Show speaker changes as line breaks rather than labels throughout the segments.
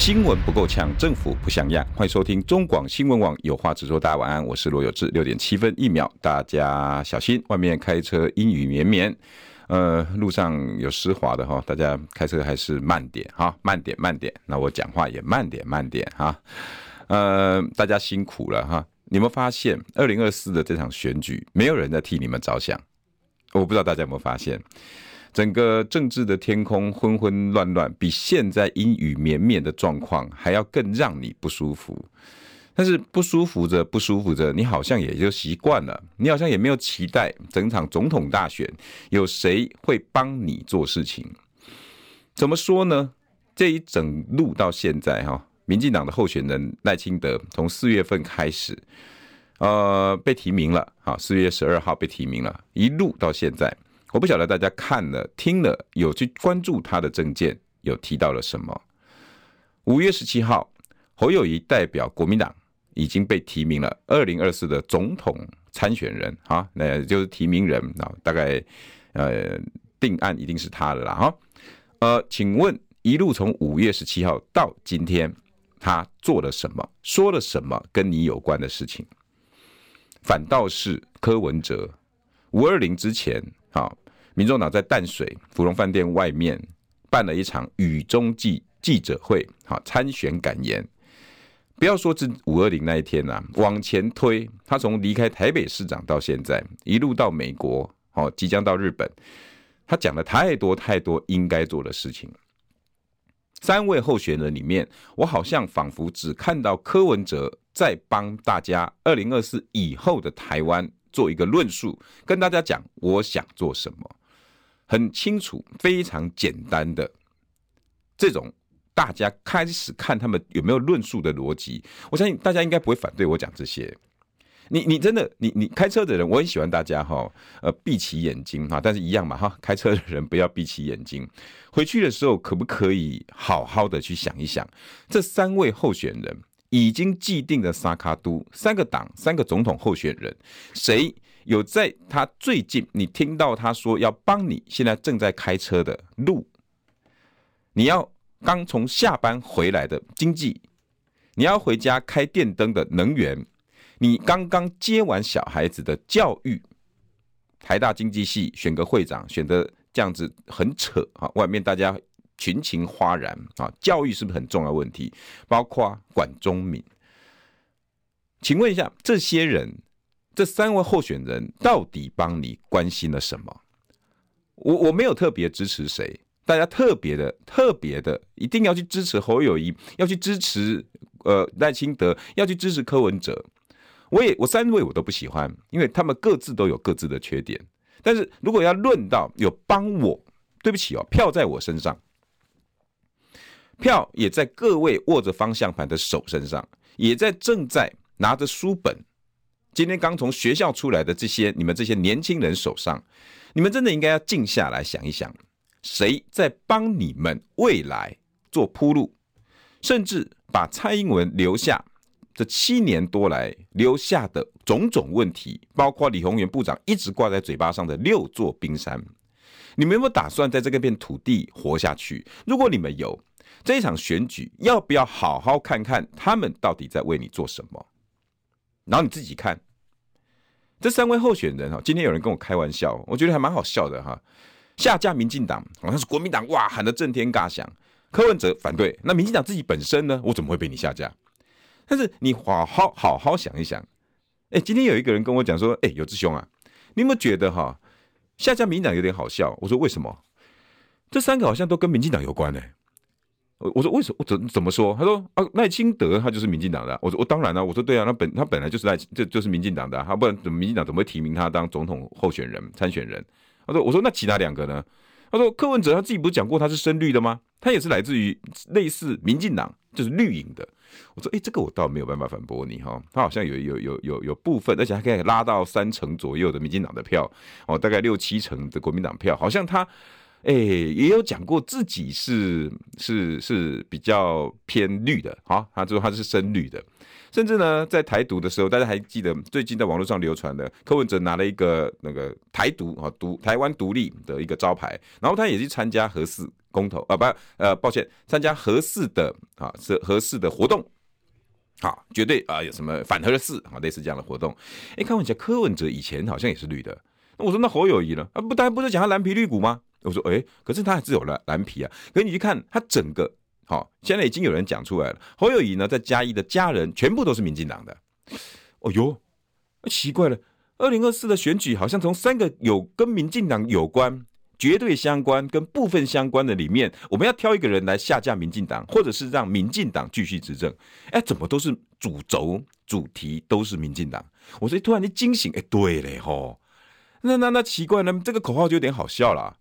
新闻不够呛，政府不像样。欢迎收听中广新闻网有话直说。大家晚安，我是罗有志。六点七分一秒，大家小心，外面开车阴雨绵绵，呃，路上有湿滑的哈，大家开车还是慢点哈，慢点慢点。那我讲话也慢点慢点哈，呃，大家辛苦了哈。你们发现二零二四的这场选举，没有人在替你们着想？我不知道大家有没有发现？整个政治的天空昏昏乱乱，比现在阴雨绵绵的状况还要更让你不舒服。但是不舒服着，不舒服着，你好像也就习惯了，你好像也没有期待整场总统大选有谁会帮你做事情。怎么说呢？这一整路到现在哈，民进党的候选人赖清德从四月份开始，呃，被提名了，好，四月十二号被提名了，一路到现在。我不晓得大家看了、听了，有去关注他的政见，有提到了什么？五月十七号，侯友谊代表国民党已经被提名了二零二四的总统参选人，哈，那就是提名人啊，大概呃定案一定是他的啦，哈。呃，请问一路从五月十七号到今天，他做了什么，说了什么跟你有关的事情？反倒是柯文哲五二零之前，好。民众党在淡水芙蓉饭店外面办了一场雨中记记者会，好参选感言。不要说这五二零那一天呐，往前推，他从离开台北市长到现在，一路到美国，好即将到日本，他讲了太多太多应该做的事情。三位候选人里面，我好像仿佛只看到柯文哲在帮大家二零二四以后的台湾做一个论述，跟大家讲我想做什么。很清楚，非常简单的这种，大家开始看他们有没有论述的逻辑。我相信大家应该不会反对我讲这些。你你真的你你开车的人，我很喜欢大家哈，呃，闭起眼睛哈，但是一样嘛哈，开车的人不要闭起眼睛。回去的时候，可不可以好好的去想一想，这三位候选人已经既定的萨卡都，三个党，三个总统候选人，谁？有在他最近，你听到他说要帮你，现在正在开车的路，你要刚从下班回来的经济，你要回家开电灯的能源，你刚刚接完小孩子的教育，台大经济系选个会长，选的这样子很扯啊，外面大家群情哗然啊，教育是不是很重要问题？包括管中闵，请问一下这些人。这三位候选人到底帮你关心了什么？我我没有特别支持谁，大家特别的、特别的，一定要去支持侯友谊，要去支持呃赖清德，要去支持柯文哲。我也我三位我都不喜欢，因为他们各自都有各自的缺点。但是如果要论到有帮我，对不起哦，票在我身上，票也在各位握着方向盘的手身上，也在正在拿着书本。今天刚从学校出来的这些你们这些年轻人手上，你们真的应该要静下来想一想，谁在帮你们未来做铺路，甚至把蔡英文留下这七年多来留下的种种问题，包括李鸿源部长一直挂在嘴巴上的六座冰山，你们有没有打算在这个片土地活下去？如果你们有，这一场选举要不要好好看看他们到底在为你做什么？然后你自己看，这三位候选人哈，今天有人跟我开玩笑，我觉得还蛮好笑的哈。下架民进党好像是国民党哇喊得震天嘎响，柯文哲反对，那民进党自己本身呢，我怎么会被你下架？但是你好好好好想一想，哎，今天有一个人跟我讲说，哎，有志兄啊，你有没有觉得哈下架民进党有点好笑？我说为什么？这三个好像都跟民进党有关呢？我说为什么？我怎怎么说？他说啊，赖清德他就是民进党的。我说我当然了。我说对啊，他本他本来就是赖，这就是民进党的。他不然怎么民进党怎么会提名他当总统候选人参选人？他说我说那其他两个呢？他说柯文哲他自己不是讲过他是深绿的吗？他也是来自于类似民进党，就是绿营的。我说，诶，这个我倒没有办法反驳你哈。他好像有有有有有部分，而且他可以拉到三成左右的民进党的票，哦，大概六七成的国民党票，好像他，诶，也有讲过自己是是是比较偏绿的，哈，他说他是深绿的。甚至呢，在台独的时候，大家还记得最近在网络上流传的柯文哲拿了一个那个台独啊独台湾独立的一个招牌，然后他也去参加核四公投啊，不呃抱歉，参加核四的啊是核四的活动，好绝对啊有什么反核四啊类似这样的活动，哎，看我讲柯文哲以前好像也是绿的，那我说那侯友宜呢啊不，大家不是讲他蓝皮绿骨吗？我说哎，可是他还是有蓝蓝皮啊，可是你去看他整个。好，现在已经有人讲出来了。侯友宜呢，在嘉义的家人全部都是民进党的。哦哟，奇怪了，二零二四的选举好像从三个有跟民进党有关、绝对相关跟部分相关的里面，我们要挑一个人来下架民进党，或者是让民进党继续执政。哎，怎么都是主轴、主题都是民进党？我所以突然间惊醒，哎，对嘞吼，那那那奇怪了，这个口号就有点好笑了。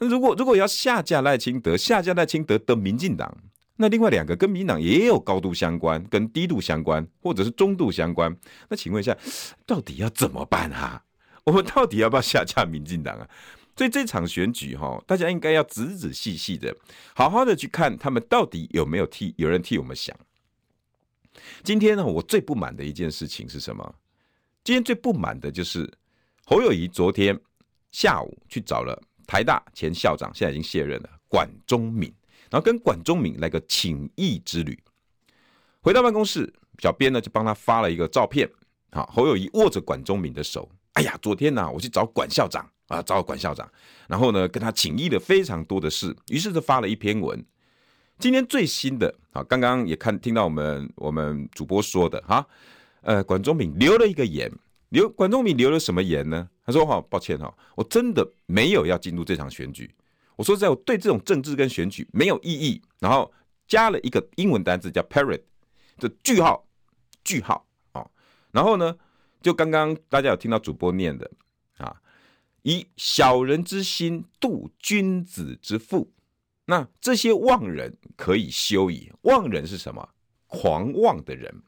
那如果如果要下架赖清德，下架赖清德的民进党，那另外两个跟民党也有高度相关、跟低度相关，或者是中度相关，那请问一下，到底要怎么办啊？我们到底要不要下架民进党啊？所以这场选举哈，大家应该要仔仔细细的，好好的去看他们到底有没有替有人替我们想。今天呢，我最不满的一件事情是什么？今天最不满的就是侯友宜昨天下午去找了。台大前校长现在已经卸任了，管中闵，然后跟管中闵来个请益之旅。回到办公室，小编呢就帮他发了一个照片，好，侯友谊握着管中闵的手。哎呀，昨天呢、我去找管校长啊，找管校长，然后呢跟他请益了非常多的事，于是就发了一篇文。今天最新的啊，刚刚也看听到我们我们主播说的哈，呃，管中闵留了一个言。留管中闵留了什么言呢？他说：“哈，抱歉哈，我真的没有要进入这场选举。我说在，我对这种政治跟选举没有意义。然后加了一个英文单字叫 “parrot” 这句号，句号啊。然后呢，就刚刚大家有听到主播念的啊，以小人之心度君子之腹。那这些妄人可以休矣。妄人是什么？狂妄的人。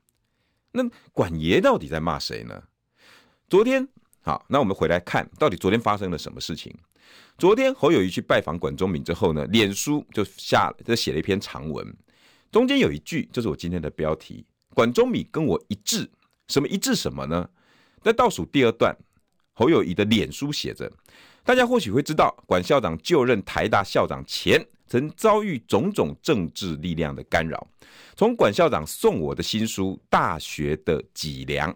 那管爷到底在骂谁呢？”昨天好，那我们回来看到底昨天发生了什么事情。昨天侯友宜去拜访管中闵之后呢，脸书就下了就写了一篇长文，中间有一句就是我今天的标题：管中闵跟我一致。什么一致什么呢？在倒数第二段，侯友宜的脸书写着：大家或许会知道，管校长就任台大校长前，曾遭遇种种政治力量的干扰。从管校长送我的新书《大学的脊梁》。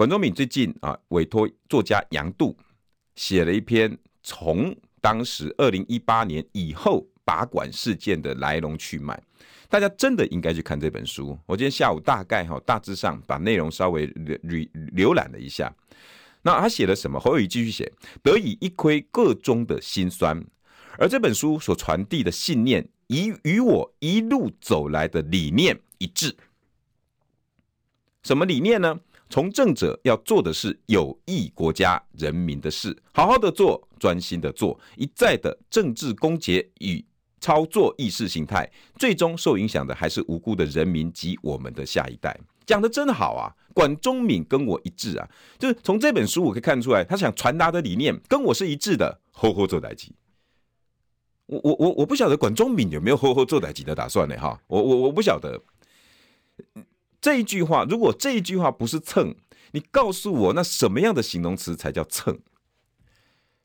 管中闵最近啊，委托作家杨度写了一篇从当时二零一八年以后拔管事件的来龙去脉，大家真的应该去看这本书。我今天下午大概哈大致上把内容稍微浏浏览了一下。那他写了什么？侯友谊继续写，得以一窥个中的辛酸，而这本书所传递的信念，与与我一路走来的理念一致。什么理念呢？从政者要做的是有益国家人民的事，好好的做，专心的做，一再的政治攻訐与操作意识形态，最终受影响的还是无辜的人民及我们的下一代。讲得真好啊！管中闵跟我一致啊，就是从这本书我可以看出来，他想传达的理念跟我是一致的。好好做代志，我我我我不晓得管中闵有没有好好做代志的打算呢？哈，我我我不晓得。这一句话，如果这一句话不是蹭，你告诉我，那什么样的形容词才叫蹭？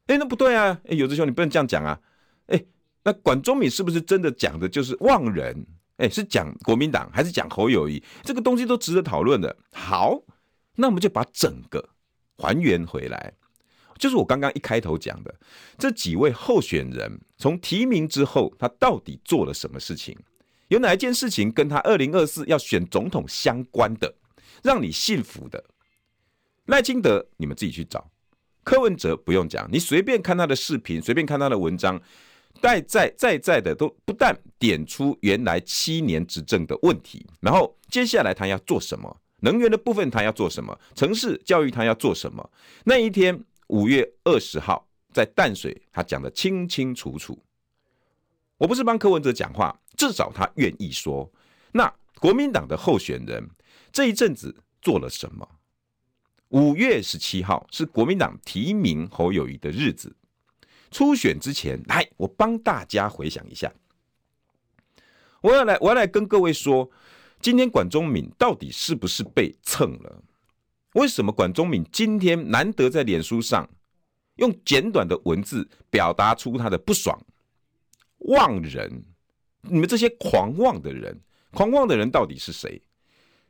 哎，那不对啊！哎，有志兄，你不能这样讲啊！哎，那管中闵是不是真的讲的就是忘人？哎，是讲国民党还是讲侯友谊？这个东西都值得讨论的。好，那我们就把整个还原回来，就是我刚刚一开头讲的，这几位候选人从提名之后，他到底做了什么事情？有哪一件事情跟他二零二四要选总统相关的，让你信服的？赖清德，你们自己去找；柯文哲不用讲，你随便看他的视频，随便看他的文章，在在在在的都不但点出原来七年执政的问题，然后接下来他要做什么？能源的部分他要做什么？城市教育他要做什么？那一天五月二十号在淡水，他讲得清清楚楚。我不是帮柯文哲讲话，至少他愿意说。那国民党的候选人这一阵子做了什么？五月十七号是国民党提名侯友谊的日子。初选之前，来，我帮大家回想一下。我要来，我要来跟各位说，今天管中闵到底是不是被蹭了？为什么管中闵今天难得在脸书上用简短的文字表达出他的不爽？妄人，你们这些狂妄的人，狂妄的人到底是谁？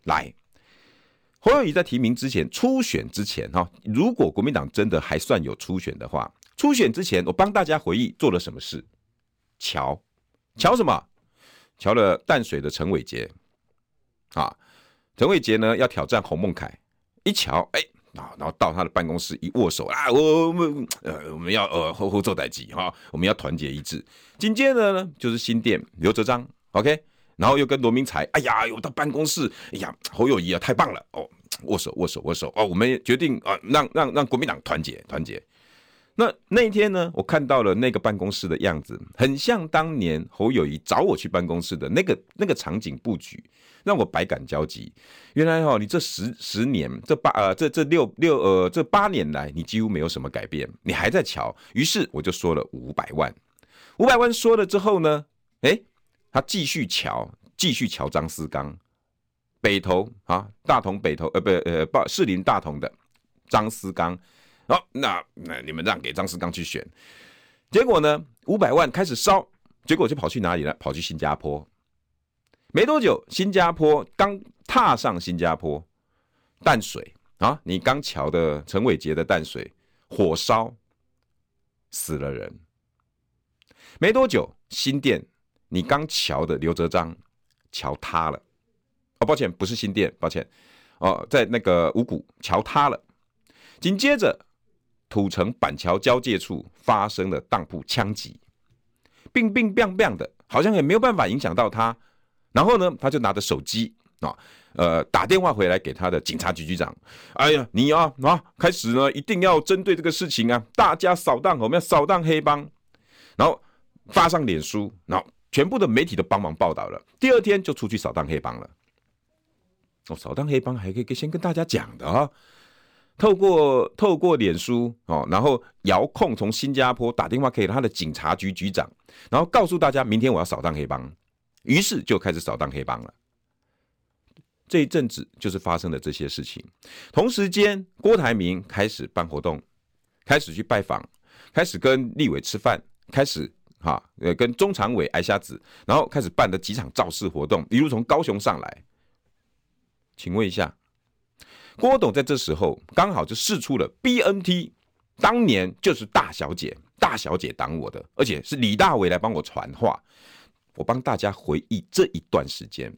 来。侯友宜在提名之前，初选之前，哈，如果国民党真的还算有初选的话，初选之前，我帮大家回忆做了什么事。瞧，瞧什么？瞧了淡水的陈伟杰，啊，陈伟杰呢要挑战洪孟凯，一瞧，哎，啊，然后到他的办公室一握手啊，我们呃我们要呃后后做代际哈，我们要团结一致。紧接着呢就是新店刘哲章，OK。然后又跟罗明才，哎呀，有到办公室，哎呀，侯友谊啊，太棒了哦，握手握手握手哦，我们决定啊，让让让国民党团结团结。那那一天呢，我看到了那个办公室的样子，很像当年侯友宜找我去办公室的那个那个场景布局，让我百感交集。原来哦，你这十十年，这八呃这这六六呃这八年来，你几乎没有什么改变，你还在乔。于是我就说了五百万，五百万说了之后呢，哎。他继续乔，继续乔张思刚，北投啊，大同北投，呃，不，呃，不，士林大同的张思刚，哦，那那你们让给张世刚去选，结果呢，五百万开始烧，结果就跑去哪里了？跑去新加坡，没多久，新加坡刚踏上新加坡淡水啊，你刚桥的陈伟杰的淡水火烧死了人，没多久，新店。你刚桥的刘哲章，桥塌了，哦，抱歉，不是新店，抱歉，哦，在那个五股桥塌了。紧接着，土城板桥交界处发生了当铺枪击，乒乒乓乓的，好像也没有办法影响到他。然后呢，他就拿着手机啊，呃，打电话回来给他的警察局局长，哎呀，你啊啊，开始呢，一定要针对这个事情啊，大家扫荡，我们要扫荡黑帮，然后发上脸书，然后。全部的媒体都帮忙报道了，第二天就出去扫荡黑帮了。哦，扫荡黑帮还可以先跟大家讲的啊、透过透过脸书哦，然后遥控从新加坡打电话给他的警察局局长，然后告诉大家明天我要扫荡黑帮，于是就开始扫荡黑帮了。这一阵子就是发生了这些事情，同时间郭台铭开始办活动，开始去拜访，开始跟立委吃饭，开始。哈，呃，跟中常委挨下子，然后开始办的几场造势活动，一路从高雄上来。请问一下，郭董在这时候刚好就试出了 BNT，当年就是大小姐，大小姐挡我的，而且是李大为来帮我传话。我帮大家回忆这一段时间，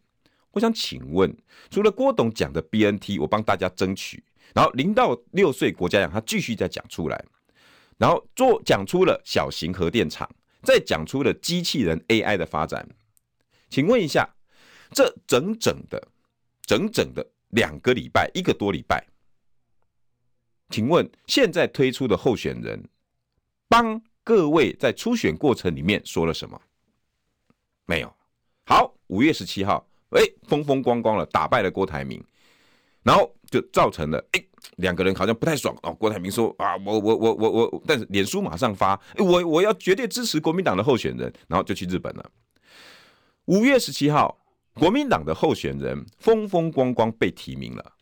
我想请问，除了郭董讲的 BNT，我帮大家争取，然后零到六岁国家养他继续再讲出来，然后做讲出了小型核电厂。再讲出了机器人 AI 的发展，请问一下，这整整的、整整的两个礼拜，一个多礼拜，请问现在推出的候选人帮各位在初选过程里面说了什么？没有。好，五月十七号，哎，风风光光了，打败了郭台铭，然后就造成了哎。两个人好像不太爽哦。郭台铭说：“啊，我我我我我，但是脸书马上发，我我要绝对支持国民党的候选人，然后就去日本了。”五月十七号，国民党的候选人风风光光被提名了。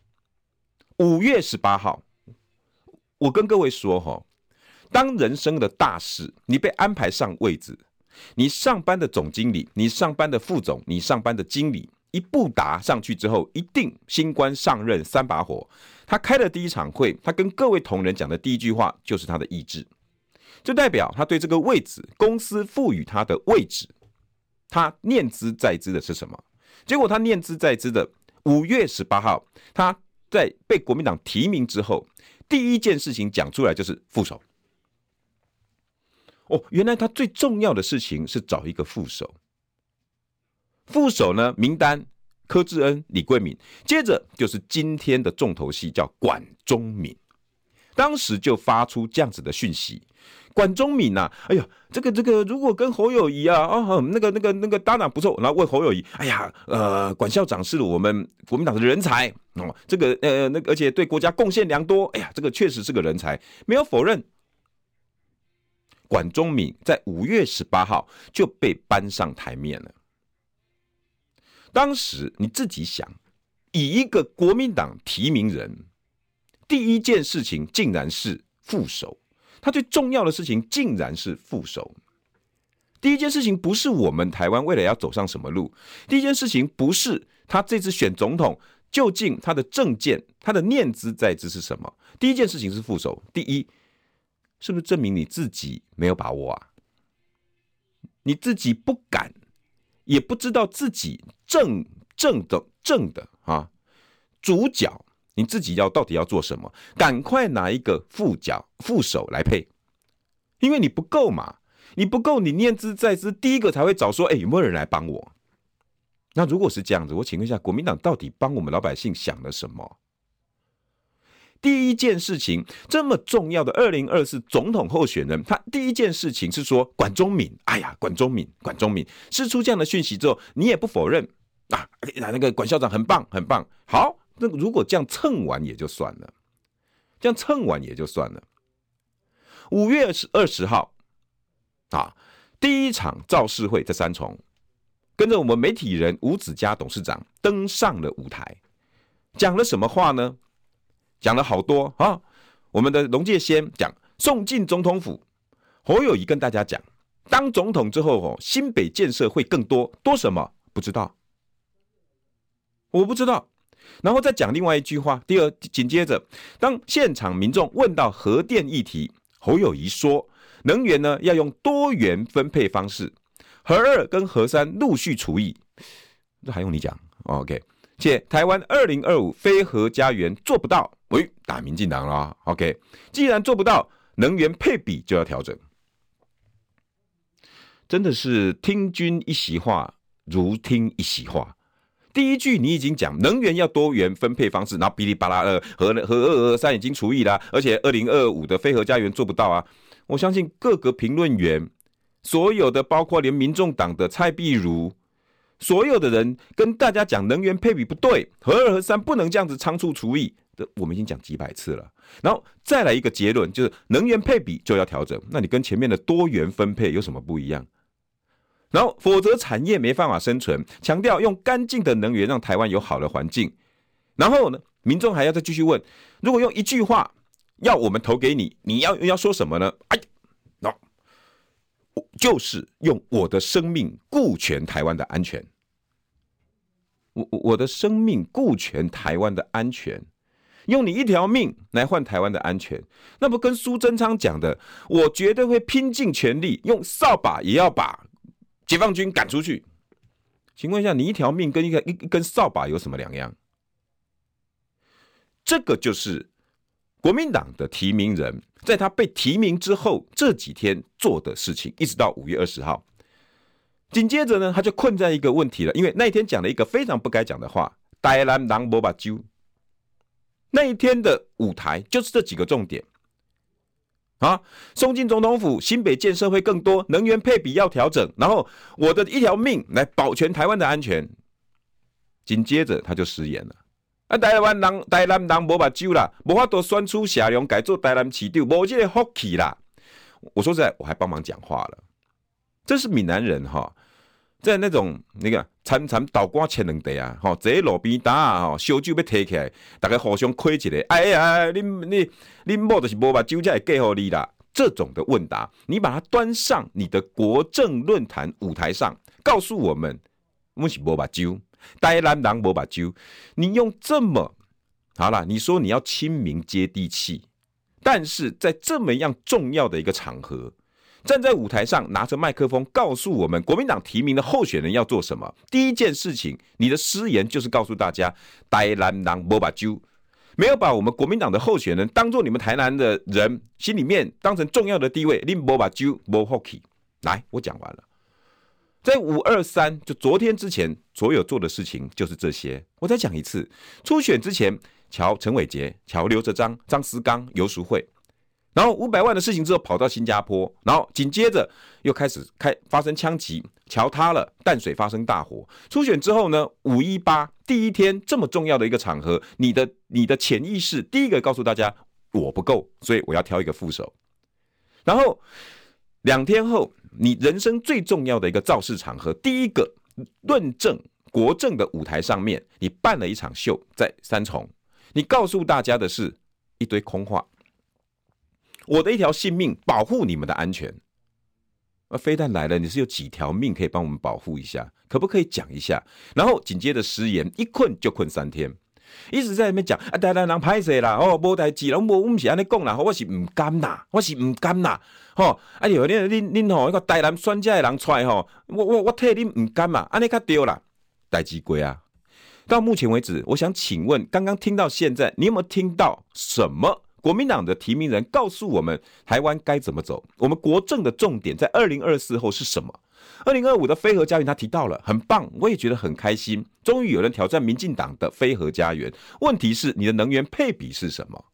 五月十八号，我跟各位说哈，当人生的大事，你被安排上位置，你上班的总经理，你上班的副总，你上班的经理。一步达上去之后，一定新官上任三把火。他开的第一场会，他跟各位同仁讲的第一句话就是他的意志，就代表他对这个位置，公司赋予他的位置，他念兹在兹的是什么？结果他念兹在兹的五月十八号，他在被国民党提名之后，第一件事情讲出来就是副手。哦，原来他最重要的事情是找一个副手。副手呢？名单柯志恩、李贵敏，接着就是今天的重头戏，叫管中闵。当时就发出这样子的讯息。管中闵呐，哎呀，这个这个，如果跟侯友谊啊，哦，那个那个那个搭档不错，然后问侯友谊，哎呀，呃，管校长是我们国民党的人才哦，这个呃那个，而且对国家贡献良多，哎呀，这个确实是个人才，没有否认。管中闵在五月十八号就被搬上台面了。当时你自己想，以一个国民党提名人，第一件事情竟然是副手。他最重要的事情竟然是副手。第一件事情不是我们台湾未来要走上什么路，第一件事情不是他这次选总统究竟他的政见、他的念兹在兹是什么。第一件事情是副手。第一，是不是证明你自己没有把握啊？你自己不敢，也不知道自己正正的正的啊主角。你自己要到底要做什么？赶快拿一个副脚副手来配，因为你不够嘛，你不够，你念兹在兹，第一个才会找说，哎，有没有人来帮我？那如果是这样子，我请问一下，国民党到底帮我们老百姓想了什么？第一件事情这么重要的二零二四总统候选人，他第一件事情是说管中敏，哎呀，管中敏，管中敏，释出这样的讯息之后，你也不否认啊，那个管校长很棒，很棒，好。那如果这样蹭完也就算了，这样蹭完也就算了。五月二十号啊，第一场造势会在三重，跟着我们媒体人吴子嘉董事长登上了舞台，讲了什么话呢？讲了好多啊。我们的龙介先讲送进总统府，侯友谊跟大家讲，当总统之后哦，新北建设会更多，多什么？不知道，我不知道。然后再讲另外一句话。第二，紧接着，当现场民众问到核电议题，侯友谊说，能源呢要用多元分配方式，核二跟核三陆续除役。这还用你讲？OK。且台湾二零二五非核家园做不到，喂，打民进党了。OK。既然做不到，能源配比就要调整。真的是听君一席话，如听一席话。第一句你已经讲能源要多元分配方式，然后哔哩吧啦二核核二核三已经除役了，而且二零二五的非核家园做不到啊！我相信各个评论员，所有的包括连民众党的蔡壁如，所有的人跟大家讲能源配比不对，核二核三不能这样子仓促除役，我们已经讲几百次了。然后再来一个结论，就是能源配比就要调整，那你跟前面的多元分配有什么不一样？然后，否则产业没办法生存。强调用干净的能源让台湾有好的环境。然后呢，民众还要再继续问：如果用一句话要我们投给你，你要要说什么呢？哎，那就是用我的生命顾全台湾的安全。我我的生命顾全台湾的安全，用你一条命来换台湾的安全，那不跟苏贞昌讲的？我绝对会拼尽全力，用扫把也要把。解放军赶出去，请问一下，你一条命跟一个一一根扫把有什么两样？这个就是国民党的提名人，在他被提名之后这几天做的事情，一直到五月二十号。紧接着呢，他就困在一个问题了，因为那一天讲了一个非常不该讲的话，台南人没目睭。那一天的舞台就是这几个重点。啊！送进总统府，新北建设会更多，能源配比要调整，然后我的一条命来保全台湾的安全。紧接着他就食言了。啊，台湾人，台南人无目睭啦，无法度选出下梁改做台南市长，无这个福气啦。我说实在，我还帮忙讲话了。这是闽南人哈。在那种那个参参倒瓜切两地啊，吼，坐路边打啊，吼，烧酒要提起来，大家互相亏一个，哎呀，你你你某就是无把酒才会给予你啦。这种的问答，你把它端上你的国政论坛舞台上，告诉我们，我是无把酒，台南人无把酒。你用这么好了，你说你要亲民接地气，但是在这么样重要的一个场合。站在舞台上，拿着麦克风，告诉我们国民党提名的候选人要做什么。第一件事情，你的失言就是告诉大家，台南人没目睭，没有把我们国民党的候选人当做你们台南的人心里面当成重要的地位。你没目睭，没福气。来，我讲完了。在五二三，就昨天之前所有做的事情就是这些。我再讲一次，初选之前，乔陈伟杰、乔刘哲章、张思刚、游淑慧。然后五百万的事情之后跑到新加坡，然后紧接着又开始开发生枪击，桥塌了，淡水发生大火。初选之后呢，五一八第一天这么重要的一个场合，你的你的潜意识第一个告诉大家我不够，所以我要挑一个副手。然后两天后，你人生最重要的一个造势场合，第一个论证国政的舞台上面，你办了一场秀在三重，你告诉大家的是一堆空话。我的一条性命保护你们的安全，而飞弹来了，你是有几条命可以帮我们保护一下？可不可以讲一下？然后紧接着食言，一困就困三天，一直在那边讲啊，台湾人歹势啦，哦，无代志，拢无，我唔是安尼讲啦，我是唔甘呐，我是唔甘呐，吼，哎呦，恁恁恁吼，一个台南选家的人出来吼，我我我替恁唔甘嘛，安尼较对啦，代志过啊。到目前为止，我想请问，刚刚听到现在，你有没有听到什么？国民党的提名人告诉我们，台湾该怎么走？我们国政的重点在二零二四后是什么？二零二五的非核家园他提到了，很棒，我也觉得很开心。终于有人挑战民进党的非核家园。问题是你的能源配比是什么？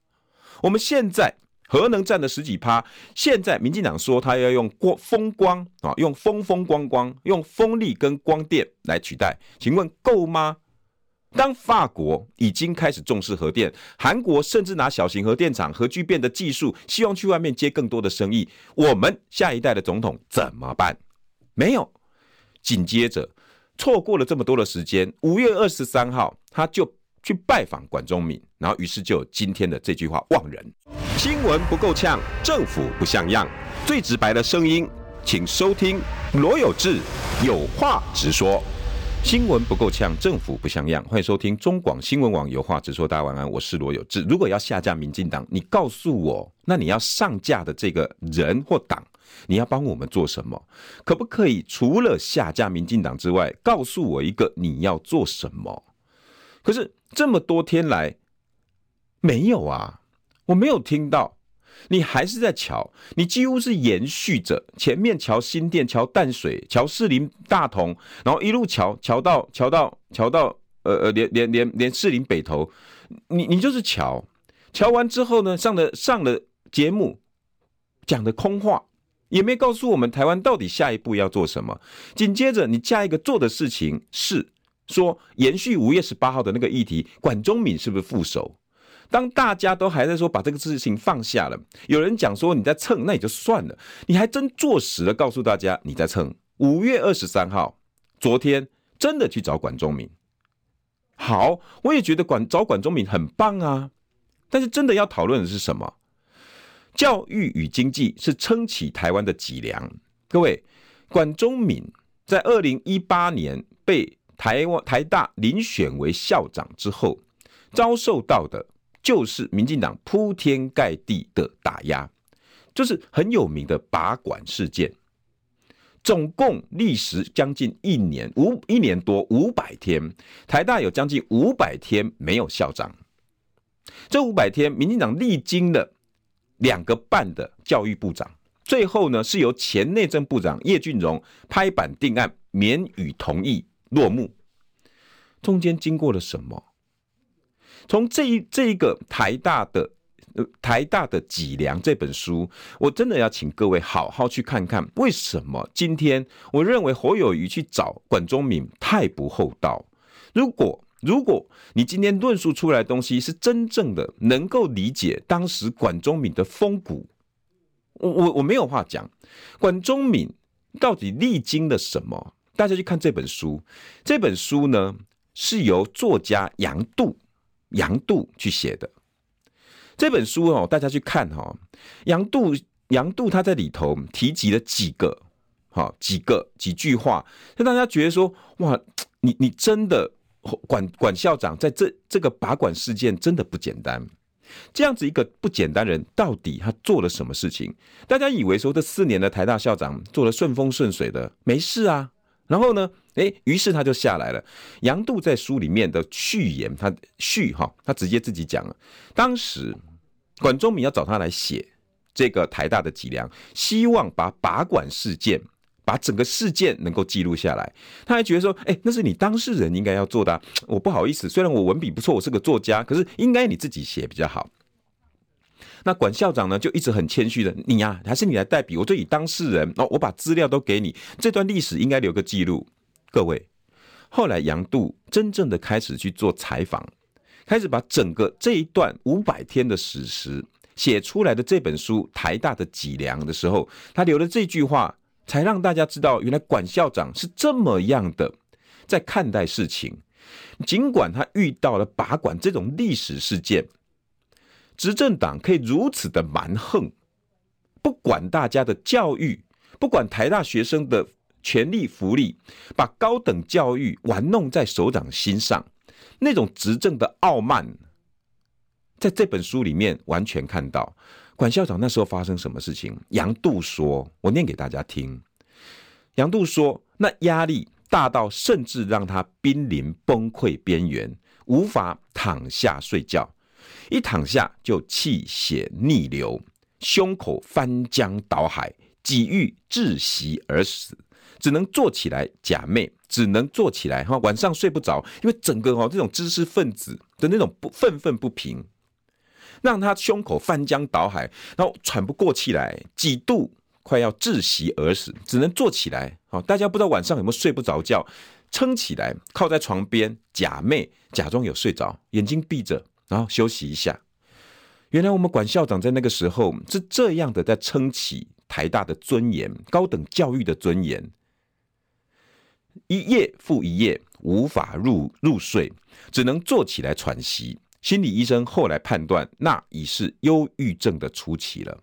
我们现在核能占了十几趴，现在民进党说他要用光风光啊，用风风光光，用风力跟光电来取代，请问够吗？当法国已经开始重视核电，韩国甚至拿小型核电厂核聚变的技术，希望去外面接更多的生意。我们下一代的总统怎么办？没有。紧接着，错过了这么多的时间，五月二十三号，他就去拜访管中闵，然后于是就今天的这句话：望人新闻不够呛，政府不像样，最直白的声音，请收听罗有志有话直说。新闻不够呛，政府不像样。欢迎收听中广新闻网，有话直说。大家晚安，我是罗有志。如果要下架民进党，你告诉我，那你要上架的这个人或党，你要帮我们做什么？可不可以除了下架民进党之外，告诉我一个你要做什么？可是这么多天来没有啊，我没有听到。你还是在乔，你几乎是延续着前面乔新店、乔淡水、乔士林、大同，然后一路乔乔到乔到乔到呃呃连连连连士林北投，你你就是乔，乔完之后呢，上了上了节目，讲的空话，也没告诉我们台湾到底下一步要做什么。紧接着你下一个做的事情是说延续五月十八号的那个议题，管中闵是不是副手？当大家都还在说把这个事情放下了，有人讲说你在蹭，那也就算了，你还真坐实了，告诉大家你在蹭。五月二十三号，昨天真的去找管中闵，好，我也觉得管找管中闵很棒啊。但是真的要讨论的是什么？教育与经济是撑起台湾的脊梁。各位，管中闵在二零一八年被台湾台大遴选为校长之后，遭受到的。就是民进党铺天盖地的打压，就是很有名的拔管事件，总共历时将近一年五一年多五百天，台大有将近五百天没有校长。这五百天，民进党历经了两个半的教育部长，最后呢是由前内政部长叶俊荣拍板定案，免予同意落幕。中间经过了什么？从这一这一个台大的呃台大的脊梁这本书，我真的要请各位好好去看看，为什么今天我认为侯友宜去找管中闵太不厚道。如果如果你今天论述出来的东西是真正的能够理解当时管中闵的风骨，我我我没有话讲。管中闵到底历经了什么？大家去看这本书，这本书呢是由作家杨度。杨度去写的这本书哦，大家去看哈。杨度，杨度他在里头提及了几个，好几个几句话，让大家觉得说，哇，你你真的管管校长在这这个拔管事件真的不简单。这样子一个不简单人，到底他做了什么事情？大家以为说这四年的台大校长做了顺风顺水的，没事啊。然后呢？诶，于是他就下来了。杨度在书里面的序言，他序哈，他直接自己讲了。当时管中闵要找他来写这个台大的脊梁，希望把拔管事件，把整个事件能够记录下来。他还觉得说，哎，那是你当事人应该要做的啊。我不好意思，虽然我文笔不错，我是个作家，可是应该你自己写比较好。那管校长呢，就一直很谦虚的，你呀，还是你来代笔，我就以当事人，哦，我把资料都给你，这段历史应该留个记录。各位，后来杨度真正的开始去做采访，开始把整个这一段五百天的史实写出来的这本书《台大的脊梁》的时候，他留了这句话，才让大家知道，原来管校长是这么样的在看待事情。尽管他遇到了拔管这种历史事件。执政党可以如此的蛮横，不管大家的教育，不管台大学生的权利福利，把高等教育玩弄在首长心上，那种执政的傲慢，在这本书里面完全看到。管校长那时候发生什么事情？杨度说：“我念给大家听。”杨度说：“那压力大到甚至让他濒临崩溃边缘，无法躺下睡觉。”一躺下就气血逆流，胸口翻江倒海，几欲窒息而死，只能坐起来假寐，只能坐起来哈，晚上睡不着，因为整个哈这种知识分子的那种不愤愤不平，让他胸口翻江倒海，然后喘不过气来，几度快要窒息而死，只能坐起来。好，大家不知道晚上有没有睡不着觉，撑起来靠在床边假寐，假装有睡着，眼睛闭着。然后休息一下。原来我们管校长在那个时候是这样的，在撑起台大的尊严、高等教育的尊严。一夜复一夜，无法入入睡，只能坐起来喘息。心理医生后来判断，那已是忧郁症的初期了。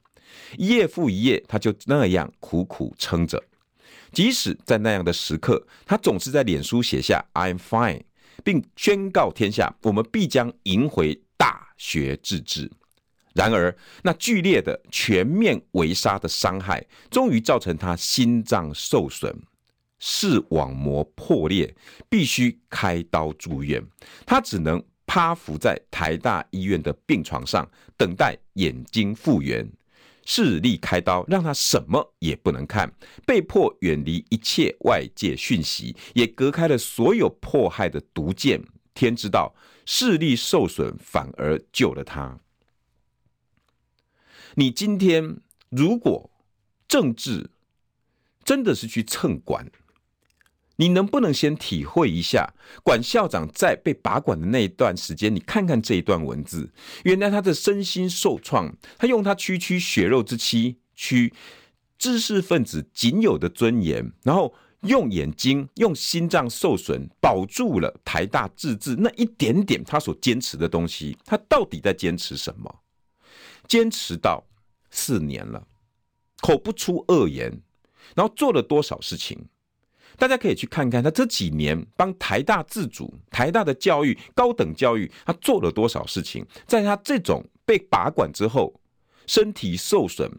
一夜复一夜，他就那样苦苦撑着。即使在那样的时刻，他总是在脸书写下 “I'm fine”。并宣告天下，我们必将赢回大学自治。然而，那剧烈的全面围杀的伤害，终于造成他心脏受损，视网膜破裂，必须开刀住院。他只能趴伏在台大医院的病床上，等待眼睛复原。视力开刀，让他什么也不能看，被迫远离一切外界讯息，也隔开了所有迫害的毒箭。天知道，视力受损反而救了他。你今天如果政治真的是去蹭管，你能不能先体会一下管校长在被拔管的那一段时间？你看看这一段文字，原来他的身心受创，他用他区区血肉之躯，去知识分子仅有的尊严，然后用眼睛、用心脏受损保住了台大自治那一点点他所坚持的东西。他到底在坚持什么？坚持到四年了，口不出恶言，然后做了多少事情？大家可以去看看他这几年帮台大自主、台大的教育、高等教育，他做了多少事情。在他这种被拔管之后，身体受损、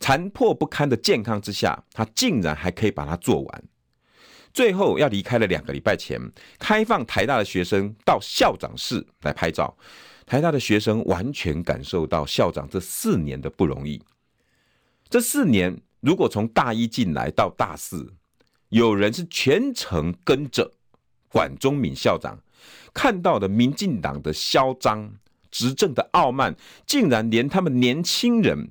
残破不堪的健康之下，他竟然还可以把它做完。最后要离开了两个礼拜前，开放台大的学生到校长室来拍照。台大的学生完全感受到校长这四年的不容易。这四年，如果从大一进来到大四，有人是全程跟着管中闵校长，看到的民进党的嚣张、执政的傲慢，竟然连他们年轻人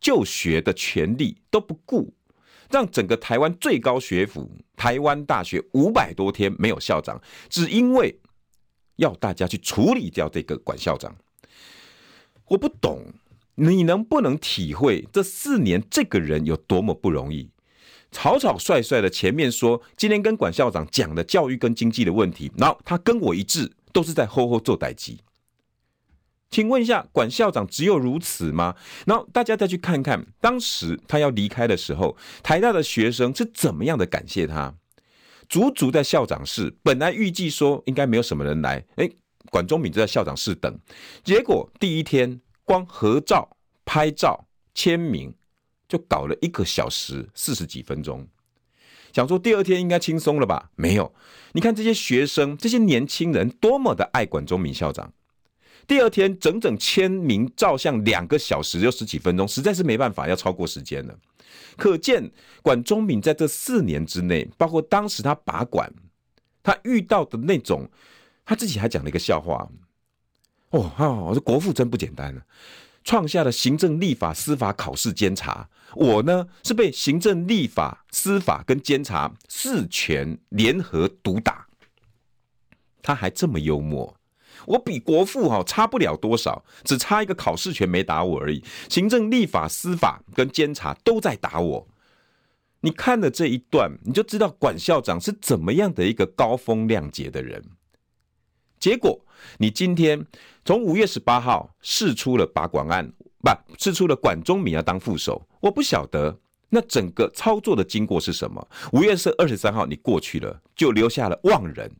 就学的权利都不顾，让整个台湾最高学府台湾大学五百多天没有校长，只因为要大家去处理掉这个管校长。我不懂，你能不能体会这四年这个人有多么不容易？草草率率的前面说，今天跟管校长讲的教育跟经济的问题，然后他跟我一致，都是在吼吼做代志。请问一下，管校长只有如此吗？然后大家再去看看，当时他要离开的时候，台大的学生是怎么样的感谢他？足足在校长室，本来预计说应该没有什么人来，哎，管中闵就在校长室等，结果第一天光合照、拍照、签名。就搞了一个小时四十几分钟，想说第二天应该轻松了吧？没有，你看这些学生、这些年轻人多么的爱管中闵校长，第二天整整签名照相两个小时又十几分钟，实在是没办法，要超过时间了。可见管中敏在这四年之内，包括当时他把管，他遇到的那种，他自己还讲了一个笑话。哦，哦，这国父真不简单了，创下了行政、立法、司法、考试、监察。我呢是被行政、立法、司法跟监察四权联合毒打。他还这么幽默。我比国父哈差不了多少，只差一个考试权没打我而已。行政、立法、司法跟监察都在打我。你看了这一段，你就知道管校长是怎么样的一个高风亮节的人。结果，你今天从五月十八号试出了把管案，不，试出了管中闵要当副手。我不晓得那整个操作的经过是什么。五月二十三号你过去了，就留下了望人。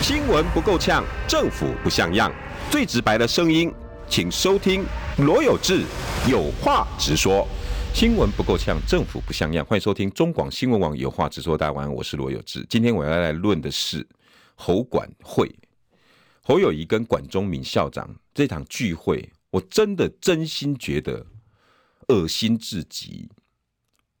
新闻不够呛，政府不像样，最直白的声音，请收听罗有志有话直说。新闻不够呛，政府不像样，欢迎收听中广新闻网有话直说。大家晚安，我是罗有志。今天我要来论的是侯管会，侯友谊跟管中闵校长这场聚会，我真的真心觉得恶心至极。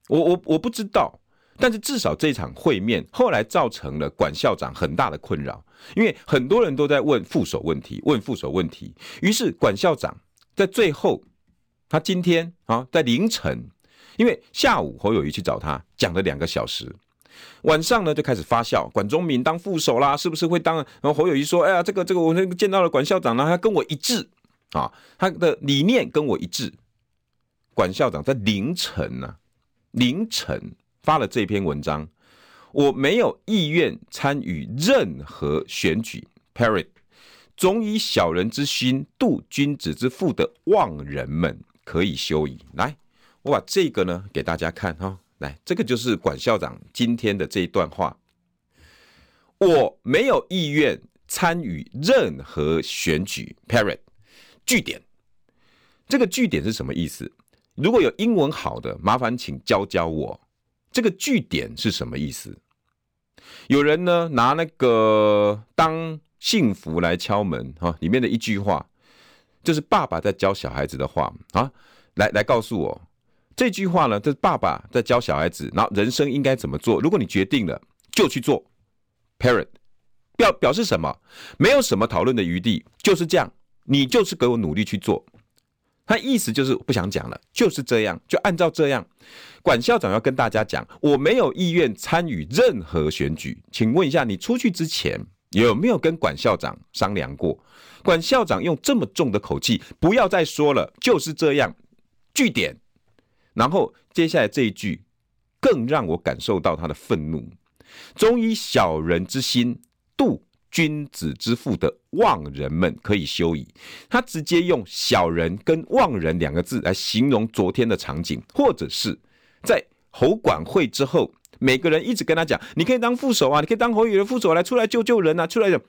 我我我不知道。但是至少这场会面后来造成了管校长很大的困扰，因为很多人都在问副手问题，问副手问题。于是管校长在最后，他今天啊在凌晨，因为下午侯友谊去找他讲了两个小时，晚上呢就开始发酵，管中闵当副手啦，是不是会当？然后侯友宜说：“哎呀，这个这个我那个见到了管校长呢，他跟我一致啊，他的理念跟我一致。”管校长在凌晨呢、啊，凌晨。发了这篇文章，我没有意愿参与任何选举。Period，总以小人之心度君子之腹的妄人们可以休矣。来，我把这个呢给大家看哈。来，这个就是管校长今天的这一段话。我没有意愿参与任何选举。Period，句点。这个句点是什么意思？如果有英文好的，麻烦请教教我。这个句点是什么意思？有人呢拿那个当幸福来敲门哈，里面的一句话，就是爸爸在教小孩子的话啊，来来告诉我这句话呢，这是爸爸在教小孩子，然后人生应该怎么做？如果你决定了，就去做。Parent 表表示什么？没有什么讨论的余地，就是这样，你就是给我努力去做。他意思就是不想讲了，就是这样，就按照这样。管校长要跟大家讲，我没有意愿参与任何选举。请问一下，你出去之前有没有跟管校长商量过？管校长用这么重的口气，不要再说了，就是这样。据点。然后接下来这一句，更让我感受到他的愤怒。总以小人之心度君子之腹的妄人们可以休矣。他直接用“小人”跟“妄人”两个字来形容昨天的场景，或者是在侯管会之后，每个人一直跟他讲：“你可以当副手啊，你可以当侯宇的副手来出来救救人啊，出来的。”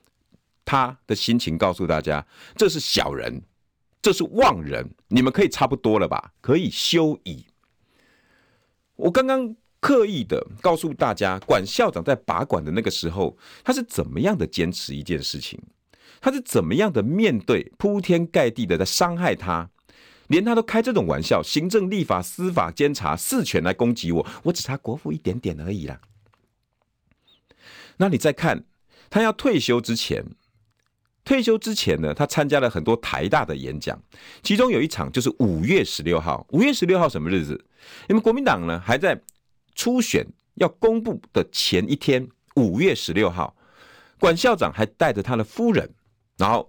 他的心情告诉大家：“这是小人，这是妄人，你们可以差不多了吧？可以休矣。”我刚刚。刻意的告诉大家，管校长在把管的那个时候，他是怎么样的坚持一件事情，他是怎么样的面对铺天盖地的在伤害他，连他都开这种玩笑，行政、立法、司法、监察四权来攻击我，我只差国父一点点而已啦。那你再看他要退休之前，退休之前呢，他参加了很多台大的演讲，其中有一场就是五月十六号。五月十六号什么日子？因为国民党呢还在。初选要公布的前一天，五月十六号，管校长还带着他的夫人，然后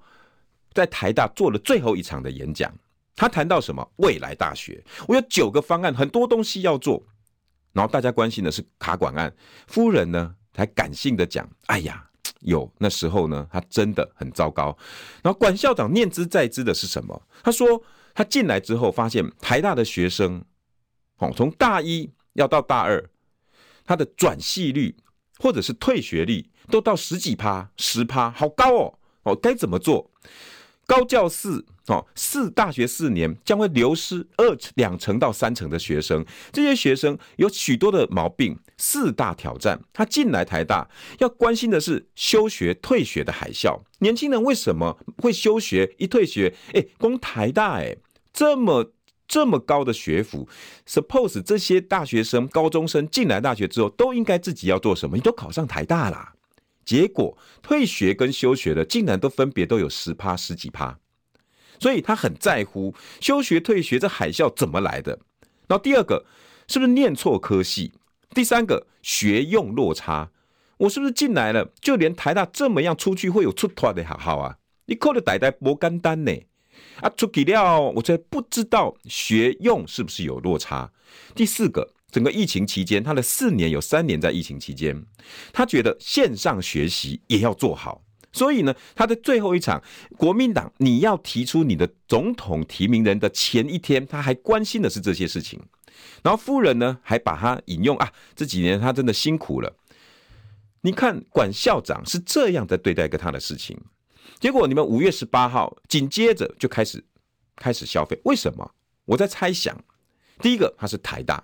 在台大做了最后一场的演讲。他谈到什么？未来大学，我有九个方案，很多东西要做。然后大家关心的是卡管案，夫人呢还感性的讲：“哎呀，有那时候呢，他真的很糟糕。”然后管校长念兹在兹的是什么？他说他进来之后发现台大的学生，哦，从大一。要到大二，他的转系率或者是退学率都到十几趴、十趴，好高哦！哦，该怎么做？高教四哦，四大学四年将会流失二两成到三成的学生，这些学生有许多的毛病，四大挑战。他进来台大要关心的是休学退学的海啸。年轻人为什么会休学？一退学，哎，光台大哎，这么这么高的学府，suppose 这些大学生、高中生进来大学之后，都应该自己要做什么？你都考上台大啦。结果退学跟休学的，竟然都分别都有十趴十几趴，所以他很在乎休学退学这海啸怎么来的。然后第二个是不是念错科系？第三个学用落差，我是不是进来了就连台大这么样出去会有出头的好好啊？你扣的呆呆不干单呢？啊，出去了我才不知道学用是不是有落差。第四个。整个疫情期间，他的四年有三年在疫情期间，他觉得线上学习也要做好，所以呢，他的最后一场国民党你要提出你的总统提名人的前一天，他还关心的是这些事情。然后夫人呢，还把他引用啊，这几年他真的辛苦了。你看管校长是这样在对待跟他的事情，结果你们五月十八号紧接着就开始开始消费，为什么？我在猜想，第一个他是台大。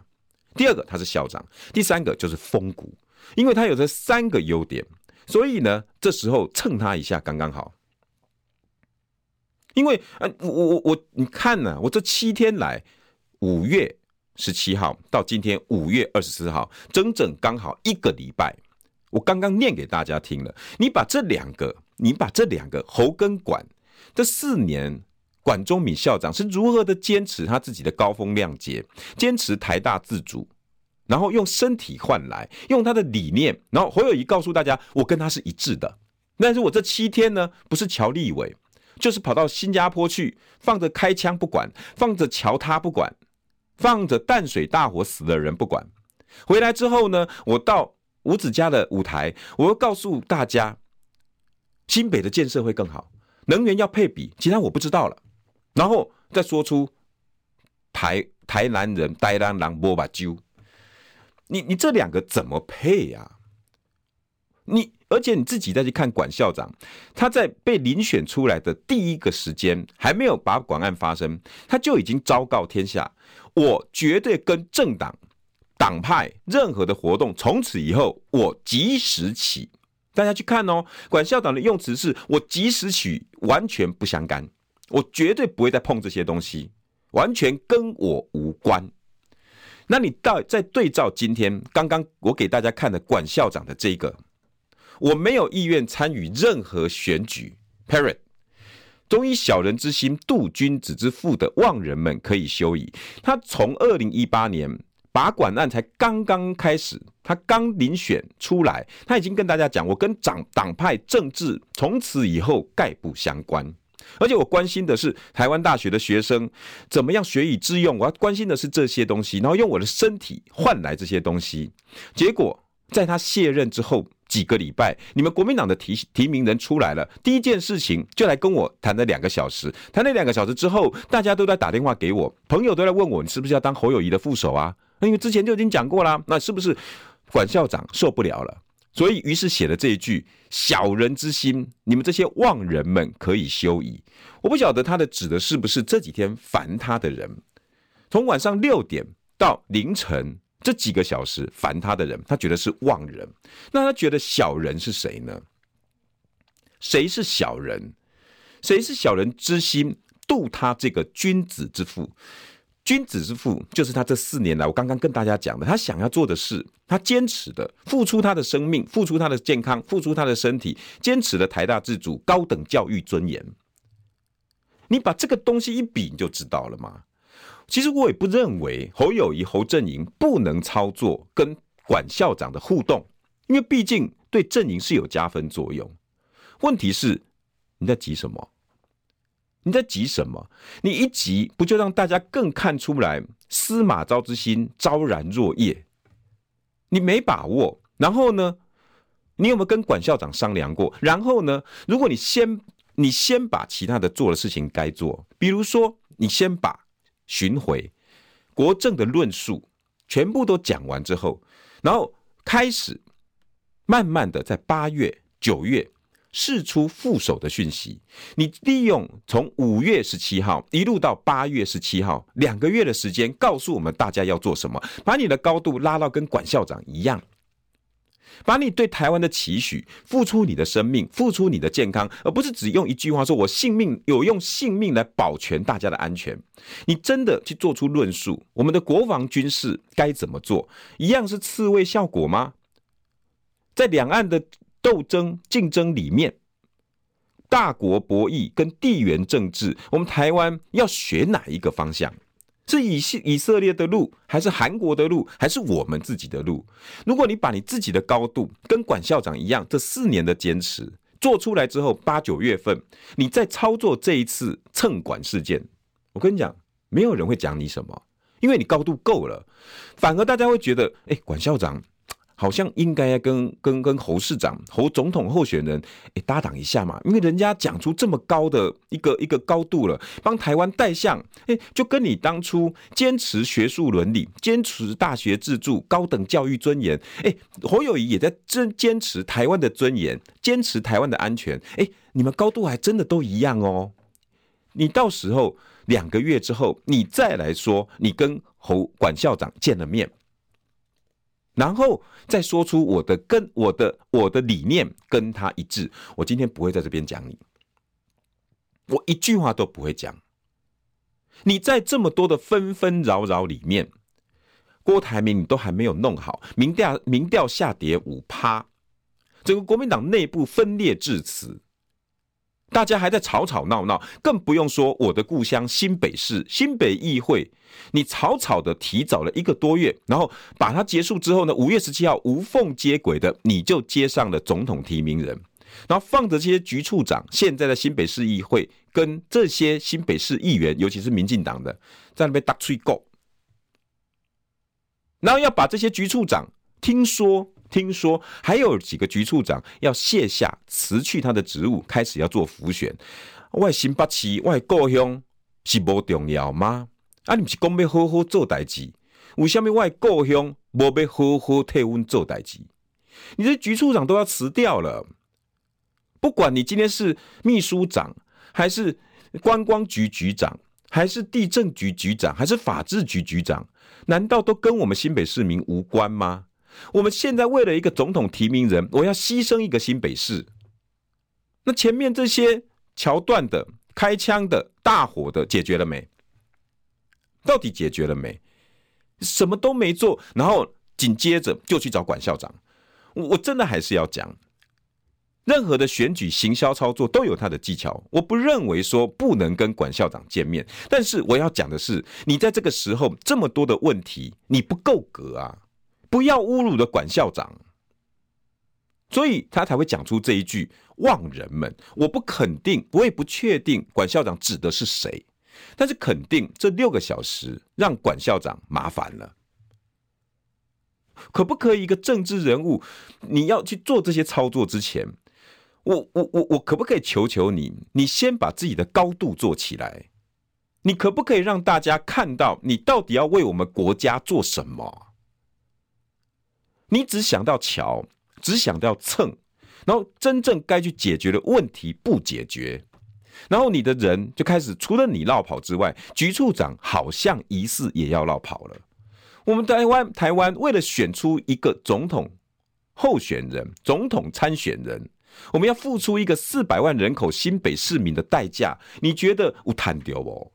第二个他是校长，第三个就是风骨，因为他有这三个优点，所以呢，这时候蹭他一下刚刚好。因为呃，我我我，你看呢、我这七天来，五月十七号到今天五月二十四号，整整刚好一个礼拜。我刚刚念给大家听了，你把这两个，你把这两个侯跟管这四年。管中闵校长是如何的坚持他自己的高风亮节，坚持台大自主，然后用身体换来，用他的理念，然后侯友宜告诉大家，我跟他是一致的。但是我这七天呢，不是乔立伟，就是跑到新加坡去，放着开枪不管，放着乔他不管，放着淡水大火死的人不管。回来之后呢，我到五子家的舞台，我又告诉大家，新北的建设会更好，能源要配比，其他我不知道了。然后再说出台台南人呆当狼波把揪，你你这两个怎么配呀、啊？你而且你自己再去看管校长，他在被遴选出来的第一个时间，还没有把管案发生，他就已经昭告天下：我绝对跟政党党派任何的活动，从此以后我即时起。大家去看哦，管校长的用词是我即时起，完全不相干。我绝对不会再碰这些东西，完全跟我无关。那你到再对照今天刚刚我给大家看的管校长的这个，我没有意愿参与任何选举。Parent，总以小人之心度君子之腹的妄人们可以休矣。他从二零一八年把管案才刚刚开始，他刚遴选出来，他已经跟大家讲，我跟党党派政治从此以后概不相关。而且我关心的是台湾大学的学生怎么样学以致用，我要关心的是这些东西，然后用我的身体换来这些东西。结果在他卸任之后几个礼拜，你们国民党的提提名人出来了，第一件事情就来跟我谈了两个小时。谈了两个小时之后，大家都在打电话给我，朋友都在问我，你是不是要当侯友宜的副手啊？因为之前就已经讲过啦，那是不是管校长受不了了？所以，于是写了这一句“小人之心，你们这些妄人们可以休矣”。我不晓得他的指的是不是这几天烦他的人，从晚上六点到凌晨这几个小时烦他的人，他觉得是妄人。那他觉得小人是谁呢？谁是小人？谁是小人之心度他这个君子之腹？君子之腹就是他这四年来，我刚刚跟大家讲的，他想要做的事，他坚持的，付出他的生命，付出他的健康，付出他的身体，坚持的台大自主、高等教育尊严。你把这个东西一比，你就知道了吗？其实我也不认为侯友谊、侯阵营不能操作跟管校长的互动，因为毕竟对阵营是有加分作用。问题是你在急什么？你在急什么？你一急，不就让大家更看出来司马昭之心昭然若夜？你没把握，然后呢？你有没有跟管校长商量过？然后呢？如果你先，你先把其他的做的事情该做，比如说，你先把巡回国政的论述全部都讲完之后，然后开始慢慢的在八月、九月。释出副手的讯息。你利用从五月十七号一路到八月十七号两个月的时间，告诉我们大家要做什么，把你的高度拉到跟管校长一样。把你对台湾的期许，付出你的生命，付出你的健康，而不是只用一句话说“我性命有用性命来保全大家的安全”。你真的去做出论述，我们的国防军事该怎么做？一样是刺猬效果吗？在两岸的斗争竞争里面，大国博弈跟地缘政治，我们台湾要选哪一个方向？是以以色列的路，还是韩国的路，还是我们自己的路？如果你把你自己的高度跟管校长一样，这四年的坚持做出来之后，八九月份你再操作这一次蹭管事件，我跟你讲，没有人会讲你什么，因为你高度够了，反而大家会觉得，哎，管校长。好像应该要跟跟跟侯市长、侯总统候选人诶搭档一下嘛，因为人家讲出这么高的一个一个高度了，帮台湾带向诶，就跟你当初坚持学术伦理、坚持大学自助、高等教育尊严，诶，侯友宜也在坚坚持台湾的尊严、坚持台湾的安全，诶，你们高度还真的都一样哦。你到时候两个月之后，你再来说，你跟侯管校长见了面。然后再说出我的跟我的我的理念跟他一致，我今天不会在这边讲你，我一句话都不会讲。你在这么多的纷纷扰扰里面，郭台铭你都还没有弄好，民调民调下跌五趴，整个国民党内部分裂至此。大家还在吵吵闹闹，更不用说我的故乡新北市新北议会，你草草的提早了一个多月，然后把它结束之后呢，五月十七号无缝接轨的，你就接上了总统提名人，然后放着这些局处长，现在的新北市议会跟这些新北市议员，尤其是民进党的，在那边打吹狗，然后要把这些局处长听说。听说还有几个局处长要卸下辞去他的职务，开始要做辅选。外新北市外故乡是不重要吗？啊，你不是讲要好好做代志，为什么外故乡无要好好替阮做代志？你这局处长都要辞掉了，不管你今天是秘书长，还是观光局局长，还是地政局局长，还是法制局局长，难道都跟我们新北市民无关吗？我们现在为了一个总统提名人，我要牺牲一个新北市。那前面这些桥段的、开枪的、大火的，解决了没？到底解决了没？什么都没做，然后紧接着就去找管校长。我我真的还是要讲，任何的选举行销操作都有它的技巧。我不认为说不能跟管校长见面，但是我要讲的是，你在这个时候这么多的问题，你不够格啊。不要侮辱了管校长，所以他才会讲出这一句“望人们”。我不肯定，我也不确定管校长指的是谁，但是肯定这六个小时让管校长麻烦了。可不可以一个政治人物，你要去做这些操作之前，我我我我可不可以求求你，你先把自己的高度做起来？你可不可以让大家看到你到底要为我们国家做什么？你只想到桥，只想到蹭，然后真正该去解决的问题不解决，然后你的人就开始除了你落跑之外，局处长好像疑似也要落跑了。我们台湾台湾为了选出一个总统候选人、总统参选人，我们要付出一个四百万人口新北市民的代价，你觉得有谈掉不？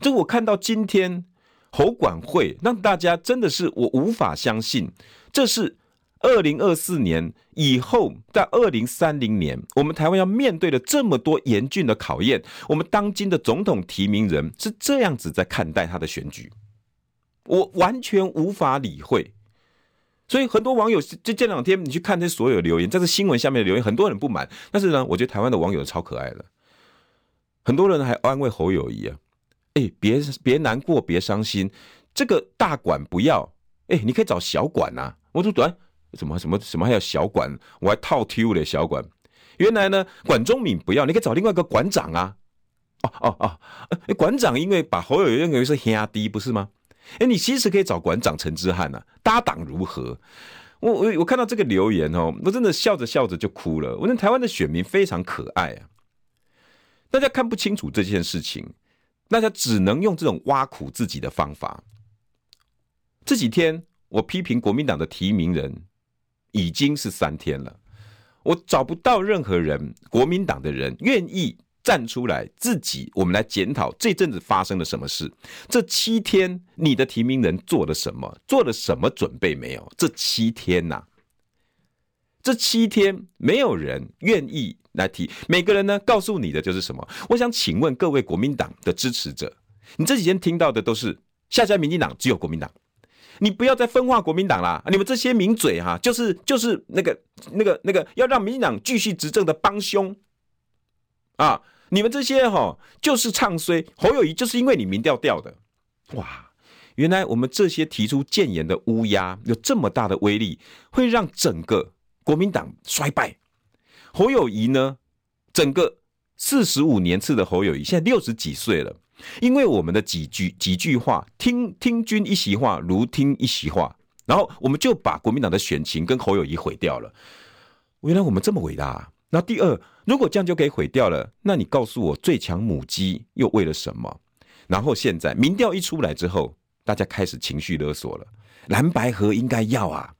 这我看到今天。侯管会让大家真的是我无法相信，这是二零二四年以后，在二零三零年，我们台湾要面对的这么多严峻的考验。我们当今的总统提名人是这样子在看待他的选举，我完全无法理会。所以很多网友就这两天你去看这所有留言，在这新闻下面的留言，很多人不满。但是呢，我觉得台湾的网友超可爱的，很多人还安慰侯友宜啊。哎，别别难过，别伤心，这个大管不要，哎，你可以找小管呐、啊。我说短，什么什么什么还有小管，我还套 Q 的小管。原来呢，管中敏不要，你可以找另外一个管长啊。哦哦哦，哎，管长因为把侯友宜认为是兄弟，不是吗？哎，你其实可以找馆长陈之汉呐、啊，搭档如何？我我我看到这个留言哦，我真的笑着笑着就哭了。我觉得台湾的选民非常可爱啊，大家看不清楚这件事情，大家只能用这种挖苦自己的方法。这几天我批评国民党的提名人已经是三天了，我找不到任何人，国民党的人愿意。站出来，自己我们来检讨这阵子发生了什么事。这七天你的提名人做了什么？做了什么准备没有？这七天呐、这七天没有人愿意来提。每个人呢，告诉你的就是什么？我想请问各位国民党的支持者，你这几天听到的都是下下民进党只有国民党，你不要再分化国民党啦！你们这些名嘴哈，就是就是那个那个那个要让民进党继续执政的帮凶。啊！你们这些哈、哦，就是唱衰侯友谊，就是因为你民调掉的。哇！原来我们这些提出谏言的乌鸦有这么大的威力，会让整个国民党衰败。侯友宜呢，整个四十五年次的侯友宜，现在六十几岁了，因为我们的几句几句话，听听君一席话，如听一席话，然后我们就把国民党的选情跟侯友谊毁掉了。原来我们这么伟大啊！那第二，如果这样就可以毁掉了，那你告诉我最强母鸡又为了什么？然后现在民调一出来之后，大家开始情绪勒索了，蓝白河应该要啊，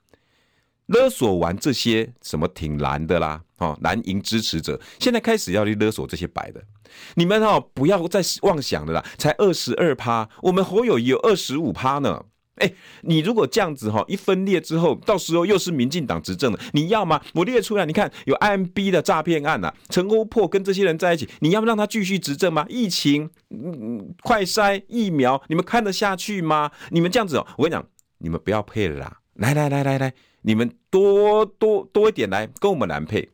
勒索完这些什么挺蓝的啦，哦蓝营支持者，现在开始要去勒索这些白的，你们哦不要再妄想了啦，才二十二趴，我们侯友有二十五趴呢。哎、你如果这样子哈，一分裂之后，到时候又是民进党执政的，你要吗？我列出来，你看有 IMB 的诈骗案呐、啊，陈欧破跟这些人在一起，你要不让他继续执政吗？疫情，嗯，快筛疫苗，你们看得下去吗？你们这样子哦，我跟你讲，你们不要配了啦，来来来来来，你们多多多一点来跟我们蓝配。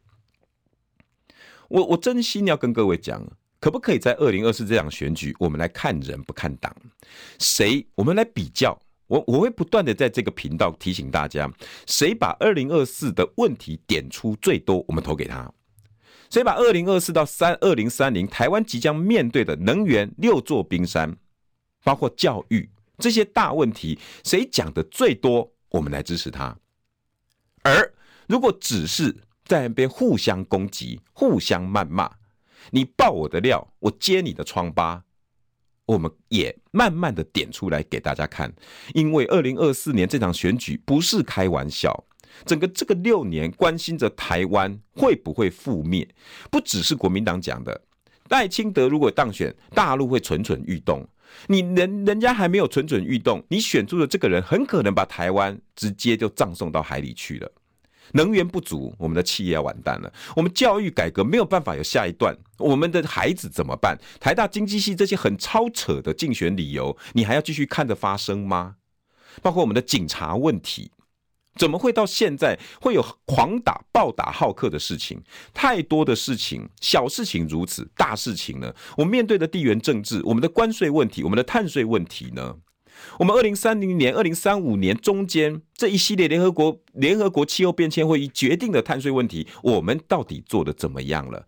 我我真心要跟各位讲，可不可以在二零二四这场选举，我们来看人不看党，谁？我们来比较。我我会不断的在这个频道提醒大家，谁把二零二四的问题点出最多，我们投给他；谁把二零二四到三二零三零台湾即将面对的能源六座冰山，包括教育这些大问题，谁讲的最多，我们来支持他。而如果只是在那边互相攻击、互相谩骂，你爆我的料，我揭你的疮疤。我们也慢慢的点出来给大家看，因为二零二四年这场选举不是开玩笑，整个这个六年关心着台湾会不会覆灭，不只是国民党讲的，赖清德如果当选，大陆会蠢蠢欲动，你人人家还没有蠢蠢欲动，你选出的这个人很可能把台湾直接就葬送到海里去了。能源不足，我们的企业要完蛋了。我们教育改革没有办法有下一段，我们的孩子怎么办？台大经济系这些很超扯的竞选理由，你还要继续看着发生吗？包括我们的警察问题，怎么会到现在会有狂打、暴打好客的事情？太多的事情，小事情如此，大事情呢？我们面对的地缘政治，我们的关税问题，我们的碳税问题呢？我们二零三零年、二零三五年中间这一系列联合国联合国气候变迁会议决定的碳税问题，我们到底做的怎么样了？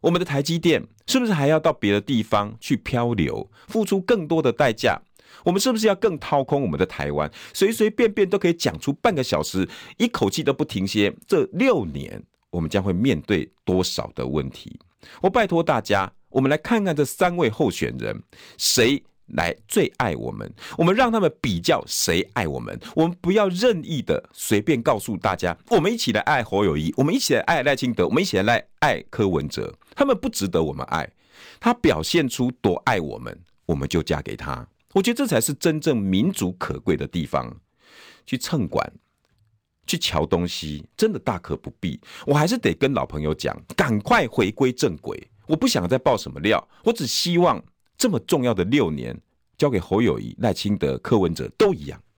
我们的台积电是不是还要到别的地方去漂流，付出更多的代价？我们是不是要更掏空我们的台湾，随随便便都可以讲出半个小时，一口气都不停歇？这六年我们将会面对多少的问题？我拜托大家，我们来看看这三位候选人谁？来最爱我们，我们让他们比较谁爱我们，我们不要任意的随便告诉大家，我们一起来爱侯友宜，我们一起来爱赖清德，我们一起来爱柯文哲，他们不值得我们爱，他表现出多爱我们，我们就嫁给他。我觉得这才是真正民主可贵的地方。去蹭管，去瞧东西，真的大可不必。我还是得跟老朋友讲，赶快回归正轨。我不想再爆什么料，我只希望。这么重要的六年，交给侯友谊、赖清德、柯文哲都一样。